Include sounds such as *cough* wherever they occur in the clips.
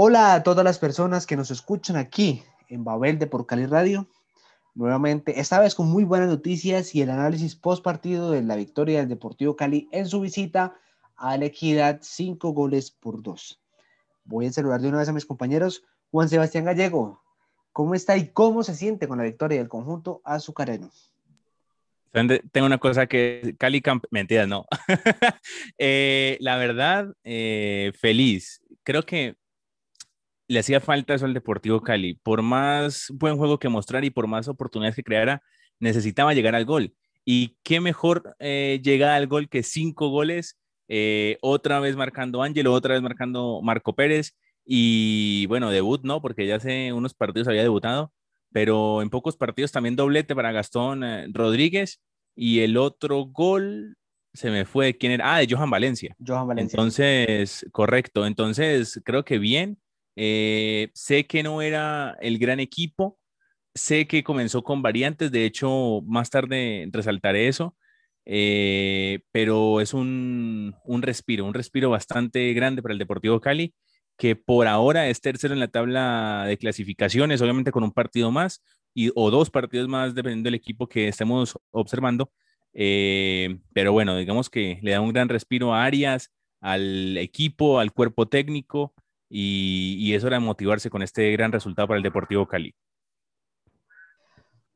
Hola a todas las personas que nos escuchan aquí en Babel de Por Cali Radio. Nuevamente, esta vez con muy buenas noticias y el análisis post partido de la victoria del Deportivo Cali en su visita a la Equidad, cinco goles por dos. Voy a saludar de una vez a mis compañeros. Juan Sebastián Gallego, ¿cómo está y cómo se siente con la victoria del conjunto azucareno? Tengo una cosa que Cali Camp, mentiras, no. *laughs* Eh, la verdad, eh, feliz. Creo que le hacía falta eso al Deportivo Cali. Por más buen juego que mostrar y por más oportunidades que creara, necesitaba llegar al gol. Y qué mejor eh, llegar al gol que cinco goles, eh, otra vez marcando Ángelo, otra vez marcando Marco Pérez. Y bueno, debut, ¿no? Porque ya hace unos partidos había debutado, pero en pocos partidos también doblete para Gastón eh, Rodríguez. Y el otro gol, se me fue, ¿quién era? Ah, de Johan Valencia. Johan Valencia. Entonces, correcto. Entonces, creo que bien. Eh, sé que no era el gran equipo, sé que comenzó con variantes, de hecho, más tarde resaltaré eso, eh, pero es un, un, respiro, un respiro bastante grande para el Deportivo Cali, que por ahora es tercero en la tabla de clasificaciones, obviamente con un partido más y, o dos partidos más, dependiendo del equipo que estemos observando. Eh, pero bueno, digamos que le da un gran respiro a Arias, al equipo, al cuerpo técnico y, eso era motivarse con este gran resultado para el Deportivo Cali.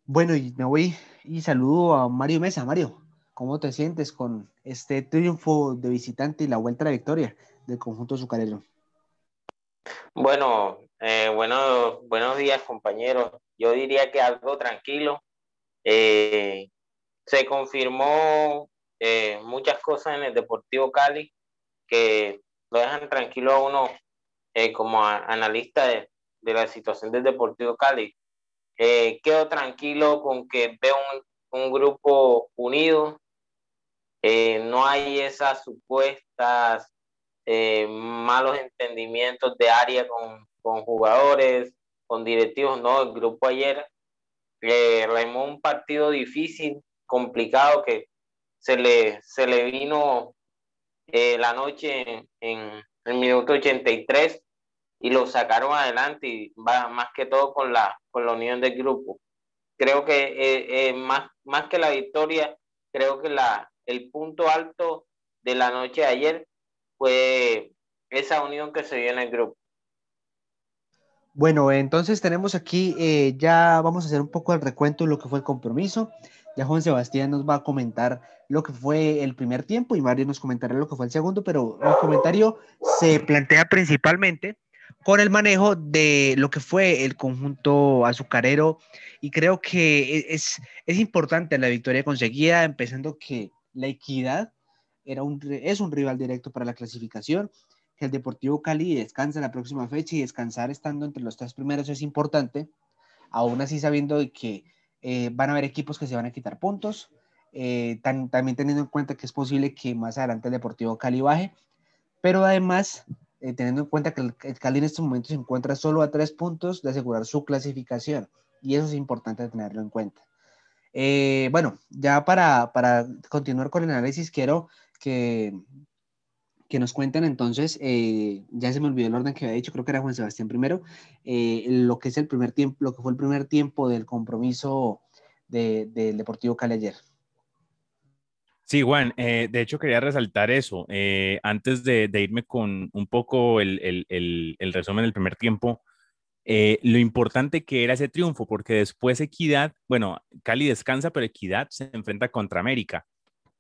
Bueno, y me voy y saludo a Mario Mesa. Mario, ¿cómo te sientes con este triunfo de visitante y la vuelta a la victoria del conjunto azucarero? Bueno, eh, bueno, buenos días compañeros. Yo diría que algo tranquilo. Eh, se confirmó eh, muchas cosas en el Deportivo Cali que lo dejan tranquilo a uno eh, como analista de, la situación del Deportivo Cali. Eh, quedo tranquilo con que veo un, grupo unido. Eh, no hay esas supuestas malos entendimientos de área con, con, jugadores, con directivos. No, el grupo ayer remó un partido difícil, complicado, que se le, se le vino la noche en, el minuto 83 y lo sacaron adelante y va más que todo con la, con la unión del grupo. Creo que eh, eh, más, más que la victoria, creo que la, el punto alto de la noche de ayer fue esa unión que se dio en el grupo. Bueno, entonces tenemos aquí, eh, ya vamos a hacer un poco el recuento de lo que fue el compromiso. Ya Juan Sebastián nos va a comentar lo que fue el primer tiempo y Mario nos comentará lo que fue el segundo, pero el comentario se plantea principalmente con el manejo de lo que fue el conjunto azucarero y creo que e, es, es importante la victoria conseguida, empezando que la equidad era un, es un rival directo para la clasificación, que el Deportivo Cali descansa la próxima fecha y descansar estando entre los tres primeros es importante, aún así sabiendo que eh, van a haber equipos que se van a quitar puntos, eh, también teniendo en cuenta que es posible que más adelante el Deportivo Cali baje, pero además eh, teniendo en cuenta que el, Cali en este momento se encuentra solo a tres puntos de asegurar su clasificación, y eso es importante tenerlo en cuenta. bueno, ya para, para, continuar con el análisis, quiero que, que nos cuenten entonces, ya se me olvidó el orden que había dicho, creo que era Juan Sebastián primero, lo que es el primer tiempo, lo que fue el primer tiempo del compromiso del Deportivo Cali ayer. Sí, Juan, eh, de hecho quería resaltar eso. Eh, antes de, irme con un poco el, resumen del primer tiempo, eh, lo importante que era ese triunfo, porque después Equidad, bueno, Cali descansa, pero Equidad se enfrenta contra América.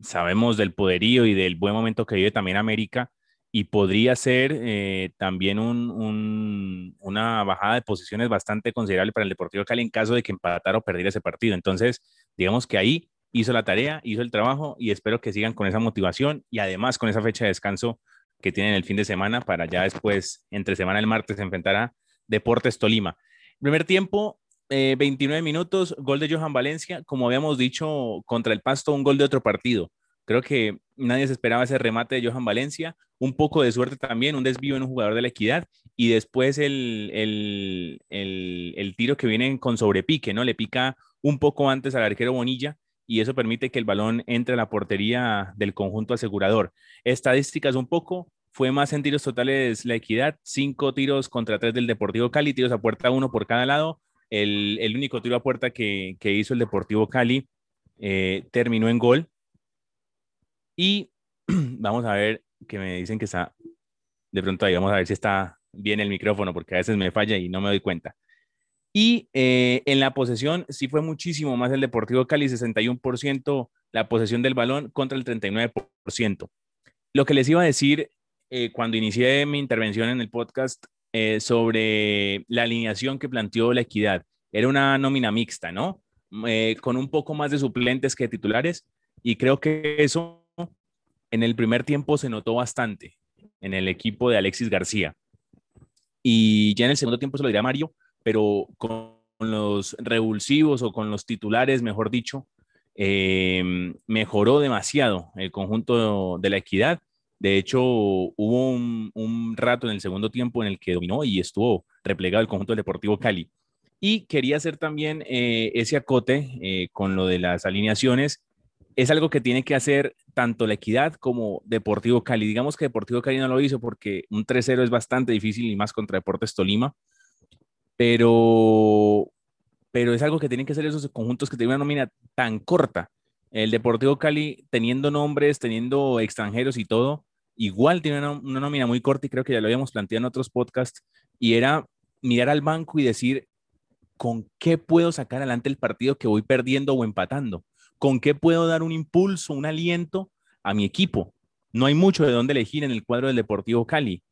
Sabemos del poderío y del buen momento que vive también América y podría ser también una bajada de posiciones bastante considerable para el Deportivo Cali en caso de que empatara o perdiera ese partido. Entonces, digamos que ahí hizo la tarea, hizo el trabajo y espero que sigan con esa motivación y además con esa fecha de descanso que tienen el fin de semana para ya después, entre semana el martes, enfrentar a Deportes Tolima. Primer tiempo, 29 eh, minutos, gol de Johan Valencia, como habíamos dicho, contra el Pasto, un gol de otro partido. Creo que nadie se esperaba ese remate de Johan Valencia, un poco de suerte también, un desvío en un jugador de la equidad y después el, el, el, el tiro que viene con sobrepique, ¿no? Le pica un poco antes al arquero Bonilla y eso permite que el balón entre a la portería del conjunto asegurador. Estadísticas un poco, fue más en tiros totales la equidad, cinco tiros contra tres del Deportivo Cali, tiros a puerta uno por cada lado. El, único tiro a puerta que, hizo el Deportivo Cali eh, terminó en gol. Y *clears throat* vamos a ver que me dicen que está de pronto ahí, vamos a ver si está bien el micrófono, porque a veces me falla y no me doy cuenta. Y eh, en la posesión sí fue muchísimo más el Deportivo Cali, 61% la posesión del balón contra el 39%. Lo que les iba a decir eh, cuando inicié mi intervención en el podcast eh, sobre la alineación que planteó la equidad, era una nómina mixta, ¿no? con un poco más de suplentes que titulares y creo que eso en el primer tiempo se notó bastante en el equipo de Alexis García. Y ya en el segundo tiempo se lo dirá Mario, pero con los revulsivos o con los titulares, mejor dicho, em, mejoró demasiado el conjunto de la equidad. De hecho, hubo un, rato en el segundo tiempo en el que dominó y estuvo replegado el conjunto del Deportivo Cali. Y quería hacer también eh, ese acote eh, con lo de las alineaciones. Es algo que tiene que hacer tanto la equidad como Deportivo Cali. Digamos que Deportivo Cali no lo hizo porque un 3-0 es bastante difícil y más contra Deportes Tolima pero, pero es algo que tienen que hacer esos conjuntos que tienen una nómina tan corta. El Deportivo Cali, teniendo nombres, teniendo extranjeros y todo, igual tiene una, nómina muy corta y creo que ya lo habíamos planteado en otros podcasts, y era mirar al banco y decir, ¿con qué puedo sacar adelante el partido que voy perdiendo o empatando? ¿Con qué puedo dar un impulso, un aliento a mi equipo? No hay mucho de dónde elegir en el cuadro del Deportivo Cali.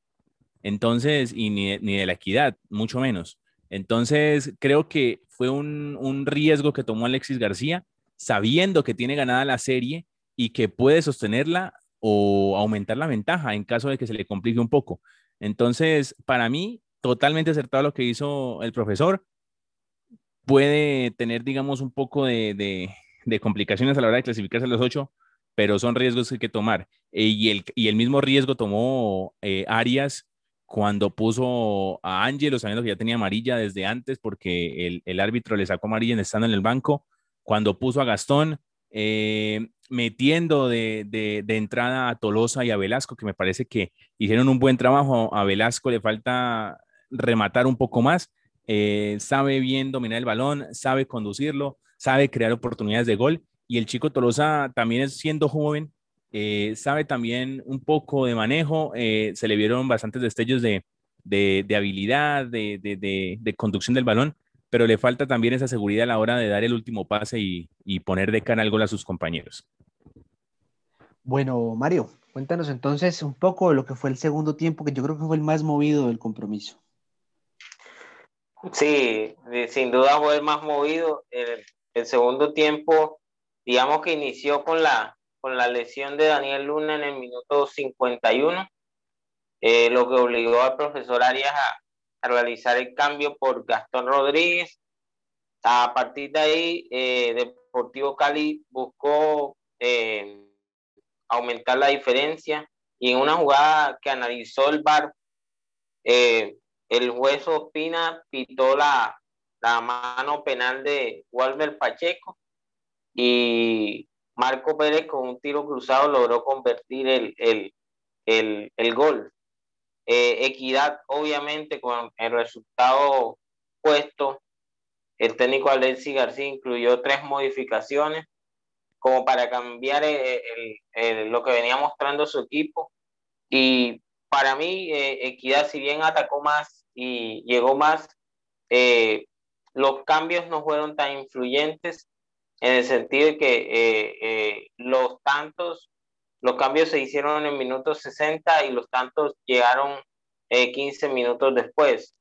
Entonces, y ni, ni de la equidad, mucho menos. Entonces, creo que fue un, riesgo que tomó Alexis García, sabiendo que tiene ganada la serie y que puede sostenerla o aumentar la ventaja en caso de que se le complique un poco. Entonces, para mí, totalmente acertado lo que hizo el profesor. Puede tener, digamos, un poco de, complicaciones a la hora de clasificarse a los ocho, pero son riesgos que hay que tomar. Eh, y, el, y el mismo riesgo tomó eh, Arias cuando puso a Ángelo, sabiendo que ya tenía amarilla desde antes, porque el, árbitro le sacó amarilla estando en el banco, cuando puso a Gastón, eh, metiendo de, entrada a Tolosa y a Velasco, que me parece que hicieron un buen trabajo. A Velasco le falta rematar un poco más, eh, sabe bien dominar el balón, sabe conducirlo, sabe crear oportunidades de gol. Y el chico Tolosa también siendo joven, eh, sabe también un poco de manejo, eh, se le vieron bastantes destellos de, habilidad, de, conducción del balón, pero le falta también esa seguridad a la hora de dar el último pase y, poner de cara al gol a sus compañeros. Bueno, Mario, cuéntanos entonces un poco de lo que fue el segundo tiempo, que yo creo que fue el más movido del compromiso. Sí, sin duda fue el más movido. el segundo tiempo, digamos que inició con la, con la lesión de Daniel Luna en el minuto 51, eh, lo que obligó al profesor Arias a, realizar el cambio por Gastón Rodríguez. A partir de ahí, eh, Deportivo Cali buscó eh, aumentar la diferencia y en una jugada que analizó el VAR, el juez Ospina pitó la, la mano penal de Walter Pacheco y Marco Pérez con un tiro cruzado logró convertir el, gol. Eh, equidad, obviamente, con el resultado puesto, el técnico Alexis García incluyó tres modificaciones como para cambiar lo que venía mostrando su equipo. Y para mí, eh, Equidad, si bien atacó más y llegó más, eh, los cambios no fueron tan influyentes en el sentido de que eh, eh, los tantos, los cambios se hicieron en minutos 60 y los tantos llegaron 15 eh, minutos después.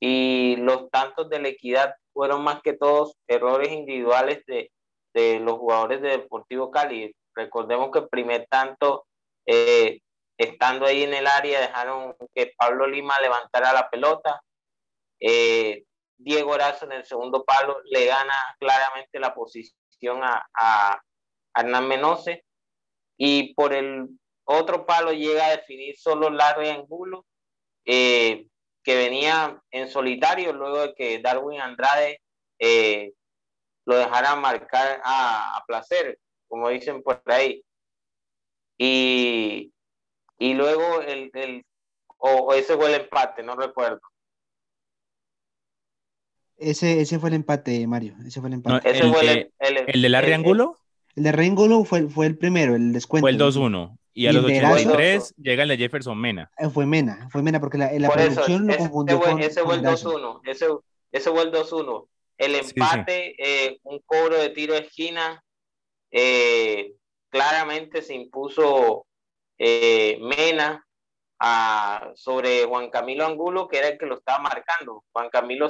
Y los tantos de la equidad fueron más que todos errores individuales de, de los jugadores de Deportivo Cali. Recordemos que el primer tanto, estando ahí en el área, dejaron que Pablo Lima levantara la pelota. Diego Horacio en el segundo palo le gana claramente la posición a, Hernán Menose y por el otro palo llega a definir solo Larry Angulo eh, que venía en solitario luego de que Darwin Andrade eh, lo dejara marcar a, placer, como dicen por ahí. Y y luego el, el o, ese fue el empate, no recuerdo. Ese, ese fue el empate, Mario. Ese fue el empate. el, de, el, de Larry Angulo? El de Angulo fue, fue el primero, el descuento. Fue el 2-1. Y a los 83 llega el de Jefferson Mena. Eh, fue Mena, fue Mena, porque la, la producción lo confundió ese, ese fue el 2-1. Ese, ese fue el 2-1. El empate, Eh, un cobro de tiro de esquina, eh, claramente se impuso eh, Mena a, sobre Juan Camilo Angulo, que era el que lo estaba marcando. Juan Camilo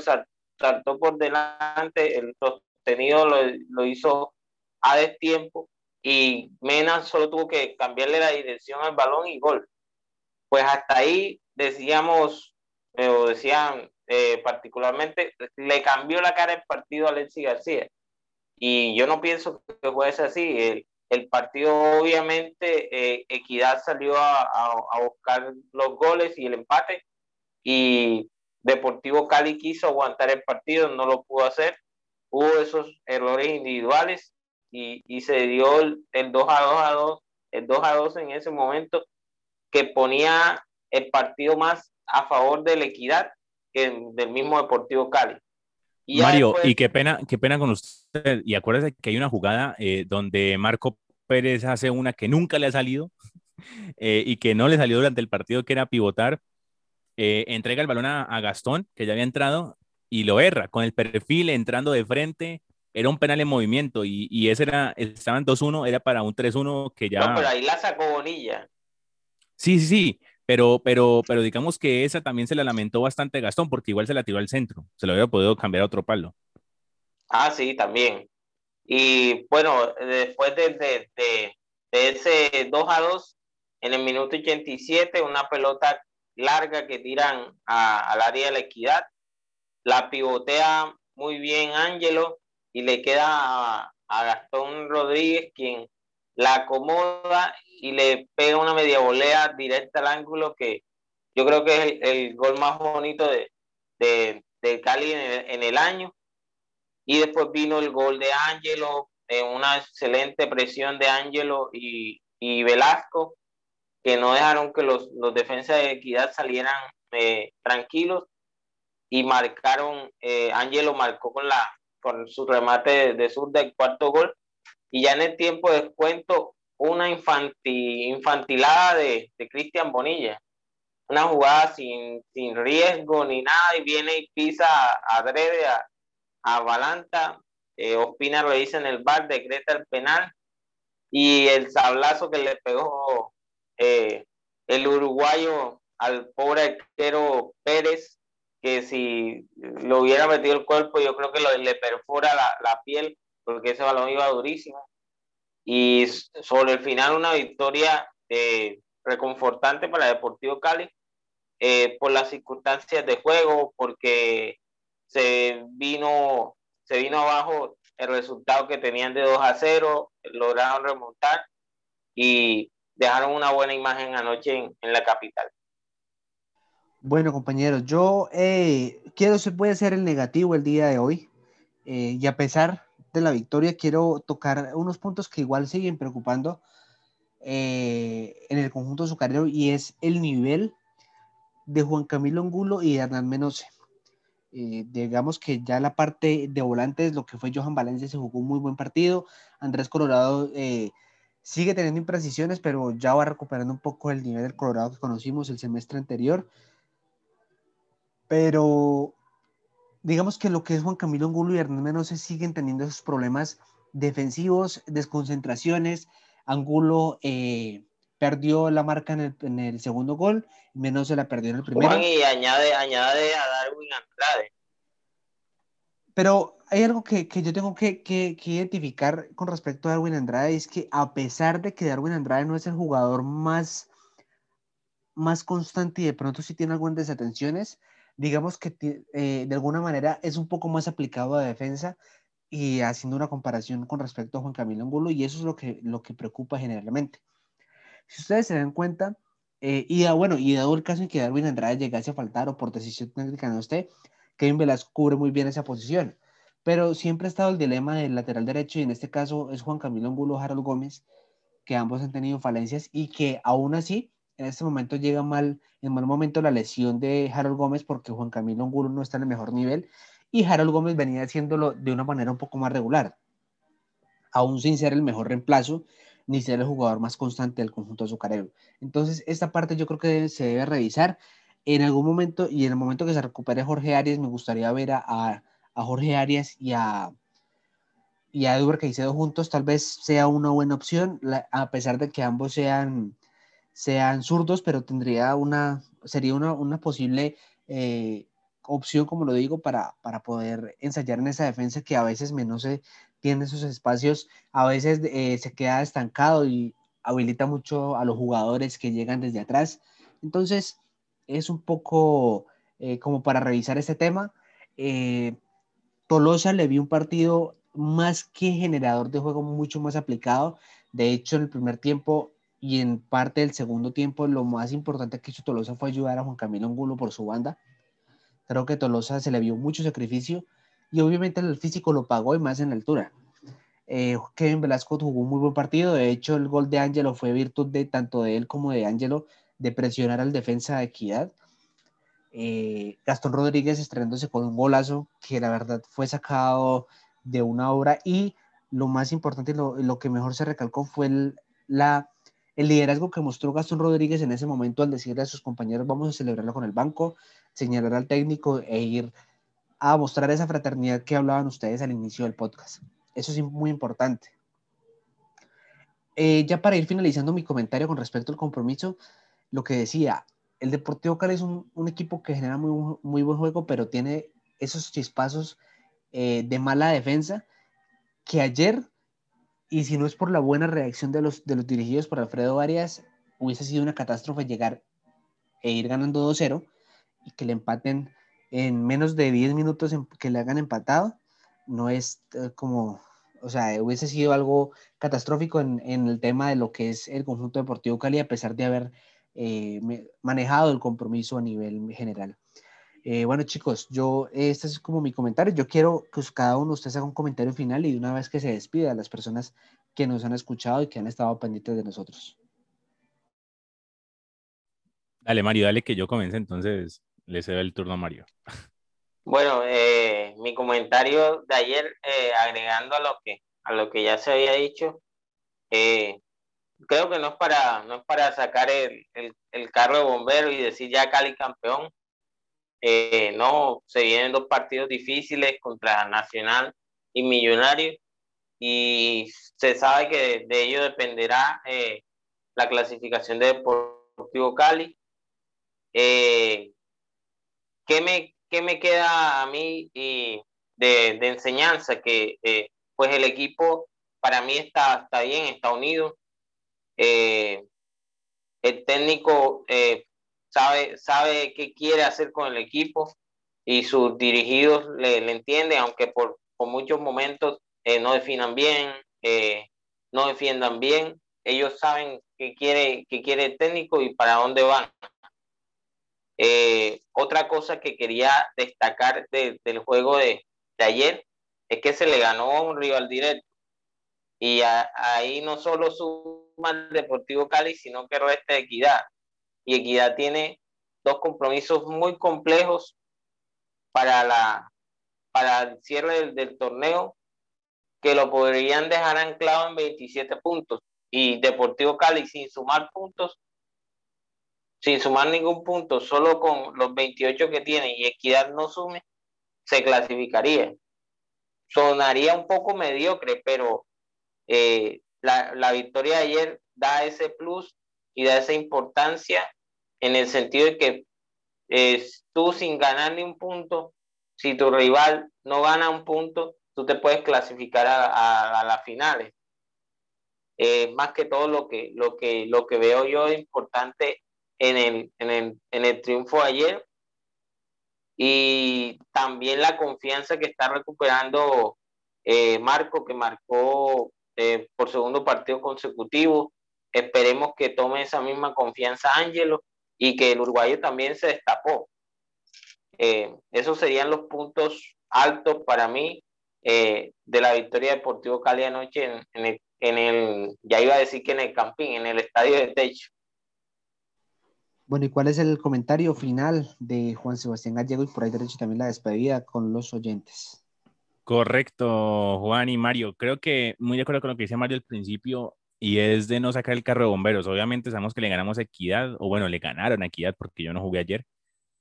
saltó por delante, el sostenido lo, lo hizo a destiempo y Mena solo tuvo que cambiarle la dirección al balón y gol. Pues hasta ahí decíamos, eh, o decían eh, particularmente, le cambió la cara el partido a Alexis García. Y yo no pienso que fuese así. El, partido, obviamente, eh, Equidad salió a, a, buscar los goles y el empate. Y Deportivo Cali quiso aguantar el partido, no lo pudo hacer. Hubo esos errores individuales y, y se dio el, 2 a 2 a 2, el 2 a 2 en ese momento que ponía el partido más a favor de la equidad que del mismo Deportivo Cali. Y Mario, y qué pena, qué pena con usted. Y acuérdese que hay una jugada eh, donde Marco Pérez hace una que nunca le ha salido *laughs* eh, y que no le salió durante el partido, que era pivotar. Eh, entrega el balón a, a, Gastón, que ya había entrado, y lo erra con el perfil entrando de frente era un penal en movimiento y, y ese era, estaban 2-1, era para un 3-1 que ya... No, pero ahí la sacó Bonilla. Sí, sí, sí, pero, pero, pero digamos que esa también se la lamentó bastante Gastón porque igual se la tiró al centro, se lo había podido cambiar a otro palo. Ah, sí, también. Y bueno, después de, de, de, de ese 2 a 2, en el minuto 87, una pelota larga que tiran al área de la equidad, la pivotea muy bien Ángelo y le queda a, Gastón Rodríguez quien la acomoda y le pega una media volea directa al ángulo que yo creo que es el, gol más bonito de, de, Cali en el, año. Y después vino el gol de Ángelo, una excelente presión de Ángelo y, y, Velasco, que no dejaron que los, los defensas de equidad salieran eh, tranquilos y marcaron, eh, Ángelo marcó con la, con su remate de, sur del cuarto gol. Y ya en el tiempo de descuento, una infantilada de, de Cristian Bonilla. Una jugada sin, sin riesgo ni nada, y viene y pisa adrede a, a Balanta. Eh, Ospina lo dice en el bar, decreta el penal. Y el sablazo que le pegó eh, el uruguayo al pobre arquero Pérez que si lo hubiera metido el cuerpo, yo creo que le perfora la, la, piel, porque ese balón iba durísimo. Y sobre el final, una victoria eh, reconfortante para Deportivo Cali, eh, por las circunstancias de juego, porque se vino, se vino abajo el resultado que tenían de 2 a 0, lograron remontar y dejaron una buena imagen anoche en, en la capital. Bueno, compañeros, yo eh, quiero, se puede ser el negativo el día de hoy. Eh, y a pesar de la victoria, quiero tocar unos puntos que igual siguen preocupando eh, en el conjunto azucarero y es el nivel de Juan Camilo Angulo y de Hernán Menose. digamos que ya la parte de volantes, lo que fue Johan Valencia, se jugó un muy buen partido. Andrés Colorado sigue teniendo imprecisiones, pero ya va recuperando un poco el nivel del Colorado que conocimos el semestre anterior pero digamos que lo que es Juan Camilo Angulo y Hernán no se siguen teniendo esos problemas defensivos, desconcentraciones. Angulo eh, perdió la marca en el, segundo gol, menos se la perdió en el primero. y añade, añade a Darwin Andrade. Pero hay algo que, yo tengo que, que, identificar con respecto a Darwin Andrade, es que a pesar de que Darwin Andrade no es el jugador más, más constante y de pronto sí tiene algunas desatenciones, digamos que eh, de alguna manera es un poco más aplicado a defensa y haciendo una comparación con respecto a Juan Camilo Angulo y eso es lo que, lo que preocupa generalmente. Si ustedes se dan cuenta, eh, y bueno, y dado el caso en que Darwin Andrade llegase a faltar o por decisión técnica no esté, Kevin Velasco cubre muy bien esa posición, pero siempre ha estado el dilema del lateral derecho y en este caso es Juan Camilo Angulo Harold Gómez, que ambos han tenido falencias y que aún así en este momento llega mal, en mal momento la lesión de Harold Gómez porque Juan Camilo Angulo no está en el mejor nivel y Harold Gómez venía haciéndolo de una manera un poco más regular, aún sin ser el mejor reemplazo ni ser el jugador más constante del conjunto azucarero. Entonces, esta parte yo creo que se debe revisar en algún momento y en el momento que se recupere Jorge Arias, me gustaría ver a, a, Jorge Arias y a, y a Edward Caicedo juntos, tal vez sea una buena opción, a pesar de que ambos sean, sean zurdos, pero tendría una, sería una, una posible eh, opción, como lo digo, para, para poder ensayar en esa defensa que a veces menos se tiene esos espacios, a veces eh, se queda estancado y habilita mucho a los jugadores que llegan desde atrás. Entonces, es un poco eh, como para revisar este tema. Tolosa le vi un partido más que generador de juego mucho más aplicado. De hecho, en el primer tiempo y en parte del segundo tiempo, lo más importante que hizo Tolosa fue ayudar a Juan Camilo Angulo por su banda. Creo que Tolosa se le vio mucho sacrificio y obviamente el físico lo pagó y más en altura. Eh, Kevin Velasco jugó un muy buen partido, de hecho el gol de Ángelo fue virtud de tanto de él como de Ángelo de presionar al defensa de Equidad. Eh, Gastón Rodríguez estrenándose con un golazo que la verdad fue sacado de una obra y lo más importante, lo, lo que mejor se recalcó fue el, la, el liderazgo que mostró Gastón Rodríguez en ese momento al decirle a sus compañeros vamos a celebrarlo con el banco, señalar al técnico e ir a mostrar esa fraternidad que hablaban ustedes al inicio del podcast. Eso es muy importante. Eh, ya para ir finalizando mi comentario con respecto al compromiso, lo que decía, el Deportivo Cali es un, equipo que genera muy, buen juego, pero tiene esos chispazos eh, de mala defensa que ayer, y si no es por la buena reacción de los, dirigidos por Alfredo Arias, hubiese sido una catástrofe llegar e ir ganando 2-0 y que le empaten en menos de 10 minutos que le hagan empatado, no es eh, como, o sea, hubiese sido algo catastrófico en, el tema de lo que es el conjunto deportivo Cali, a pesar de haber eh, manejado el compromiso a nivel general. Eh, bueno, chicos, yo, este es como mi comentario. Yo quiero que cada uno de ustedes haga un comentario final y de una vez que se despida a las personas que nos han escuchado y que han estado pendientes de nosotros. Dale, Mario, dale que yo comience entonces le cedo el turno a Mario. Bueno, eh, mi comentario de ayer, eh, agregando a lo que a lo que ya se había dicho, eh, creo que no es para no es para sacar el, el, carro de bombero y decir ya Cali campeón. no, se vienen dos partidos difíciles contra Nacional y Millonario y se sabe que de, ello dependerá la clasificación de Deportivo Cali. Eh, ¿qué me, qué me queda a mí y de, de, enseñanza? Que eh, pues el equipo para mí está, está bien, está unido. Eh, el técnico eh, sabe, sabe qué quiere hacer con el equipo y sus dirigidos le, le entienden, aunque por, por muchos momentos no definan bien, no defiendan bien. Ellos saben qué quiere, qué quiere el técnico y para dónde van. Eh, otra cosa que quería destacar del juego de, ayer es que se le ganó un rival directo. Y ahí no solo suma el Deportivo Cali, sino que resta Equidad. Y Equidad tiene dos compromisos muy complejos para, la, para el cierre del, del torneo que lo podrían dejar anclado en 27 puntos. Y Deportivo Cali sin sumar puntos sin sumar ningún punto, solo con los 28 que tiene y Equidad no sume, se clasificaría. Sonaría un poco mediocre, pero eh, la, victoria de ayer da ese plus y da esa importancia en el sentido de que eh, tú sin ganar ni un punto, si tu rival no gana un punto, tú te puedes clasificar a, las finales. Eh, más que todo lo que, lo que, lo que veo yo importante en el, en el, en el triunfo ayer y también la confianza que está recuperando eh, Marco, que marcó eh, por segundo partido consecutivo. Esperemos que tome esa misma confianza Ángelo y que el uruguayo también se destapó. Eh, esos serían los puntos altos para mí de la victoria Deportivo Cali anoche en, el, en el, ya iba a decir que en el Campín, en el estadio de techo. Bueno, ¿y cuál es el comentario final de Juan Sebastián Gallego y por ahí derecho también la despedida con los oyentes? Correcto, Juan y Mario. Creo que muy de acuerdo con lo que dice Mario al principio, y es de no sacar el carro de bomberos. Obviamente sabemos que le ganamos Equidad, o bueno, le ganaron Equidad porque yo no jugué ayer,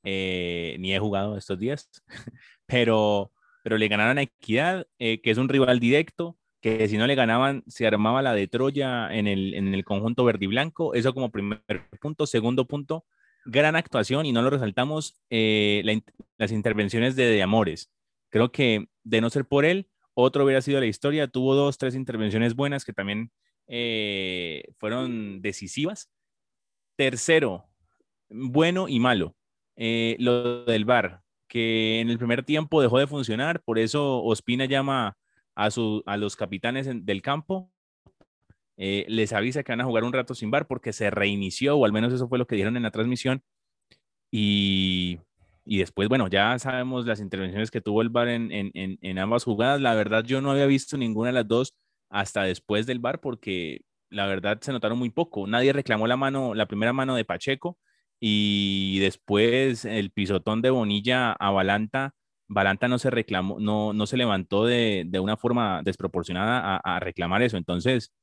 eh, ni he jugado estos días, *laughs* pero, pero le ganaron a Equidad, eh, que es un rival directo, que si no le ganaban se armaba la de Troya en el, en el conjunto verde y blanco. Eso como primer punto. Segundo punto, gran actuación y no lo resaltamos, eh, las intervenciones de Amores. Creo que de no ser por él, otro hubiera sido la historia. Tuvo dos, tres intervenciones buenas que también eh, fueron decisivas. Tercero, bueno y malo. Eh, lo del VAR, que en el primer tiempo dejó de funcionar, por eso Ospina llama a, su, a los capitanes del campo, eh, les avisa que van a jugar un rato sin VAR porque se reinició, o al menos eso fue lo que dijeron en la transmisión, y y después, bueno, ya sabemos las intervenciones que tuvo el VAR en, en, en, ambas jugadas. La verdad, yo no había visto ninguna de las dos hasta después del VAR porque la verdad se notaron muy poco. Nadie reclamó la mano, la primera mano de Pacheco y después el pisotón de Bonilla a Balanta. Balanta no se reclamó, no, no se levantó de, de una forma desproporcionada a, reclamar eso. Entonces,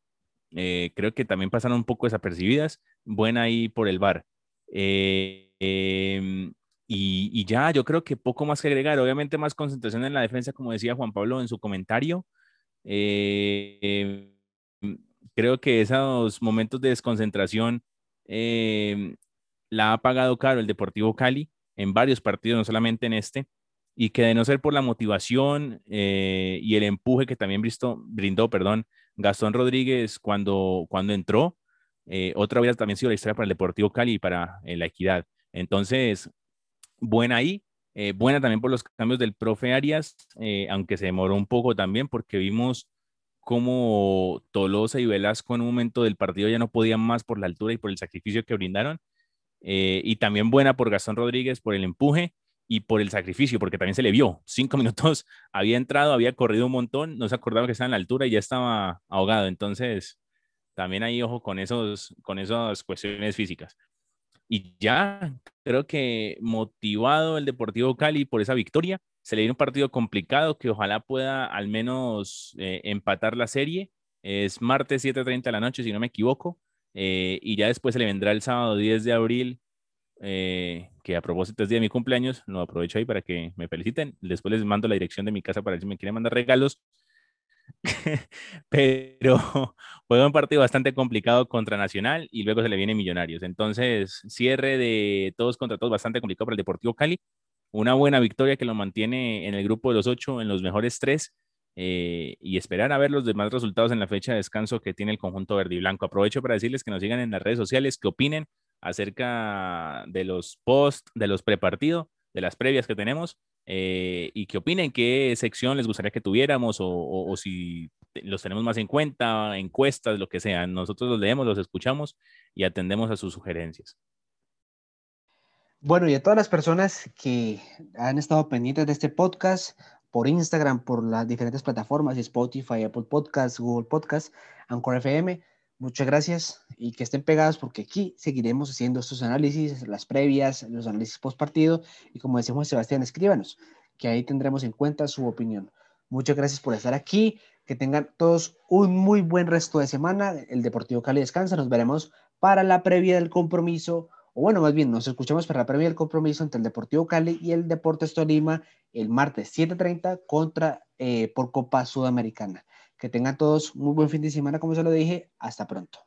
eh, creo que también pasaron un poco desapercibidas. Buena ahí por el VAR. Eh, eh, y, ya, yo creo que poco más que agregar. Obviamente más concentración en la defensa, como decía Juan Pablo en su comentario. Eh, creo que esos momentos de desconcentración eh, la ha pagado caro el Deportivo Cali en varios partidos, no solamente en este, y que de no ser por la motivación eh, y el empuje que también brindó, brindó perdón, Gastón Rodríguez cuando, cuando entró, otra vez también sido la historia para el Deportivo Cali y para la equidad. Entonces, buena ahí. Eh, buena también por los cambios del profe Arias, eh, aunque se demoró un poco también porque vimos cómo Tolosa y Velasco en un momento del partido ya no podían más por la altura y por el sacrificio que brindaron. Eh, y también buena por Gastón Rodríguez por el empuje y por el sacrificio, porque también se le vio. Cinco *laughs* minutos había entrado, había corrido un montón, no se acordaba que estaba en la altura y ya estaba ahogado. Entonces, también hay ojo con, esos, con esas cuestiones físicas y ya creo que motivado el Deportivo Cali por esa victoria. Se le dio un partido complicado que ojalá pueda al menos eh, empatar la serie. Es martes 7.30 de la noche, si no me equivoco. Eh, y ya después se le vendrá el sábado 10 de abril, eh, que a propósito es día de mi cumpleaños. Lo aprovecho ahí para que me feliciten. Después les mando la dirección de mi casa para ver si me quieren mandar regalos. *laughs* pero *laughs* juega un partido bastante complicado contra Nacional y luego se le viene Millonarios. Entonces, cierre de todos contra todos bastante complicado para el Deportivo Cali. Una buena victoria que lo mantiene en el grupo de los ocho, en los mejores tres. Eh, y esperar a ver los demás resultados en la fecha de descanso que tiene el conjunto verde y blanco. Aprovecho para decirles que nos sigan en las redes sociales, que opinen acerca de los post, de los prepartidos, de las previas que tenemos eh, y que opinen qué sección les gustaría que tuviéramos o, si los tenemos más en cuenta, encuestas, lo que sea. Nosotros los leemos, los escuchamos y atendemos a sus sugerencias. Bueno, y a todas las personas que han estado pendientes de este podcast por Instagram, por las diferentes plataformas, Spotify, Apple Podcasts, Google Podcasts, Anchor FM, Muchas gracias y que estén pegados porque aquí seguiremos haciendo estos análisis, las previas, los análisis post partido y como decimos Sebastián, escríbanos, que ahí tendremos en cuenta su opinión. Muchas gracias por estar aquí, que tengan todos un muy buen resto de semana. El Deportivo Cali descansa, nos veremos para la previa del compromiso, o bueno, más bien nos escuchamos para la previa del compromiso entre el Deportivo Cali y el Deportes Tolima el martes 7.30 contra eh, por Copa Sudamericana. Que tengan todos muy buen fin de semana, como se lo dije. Hasta pronto.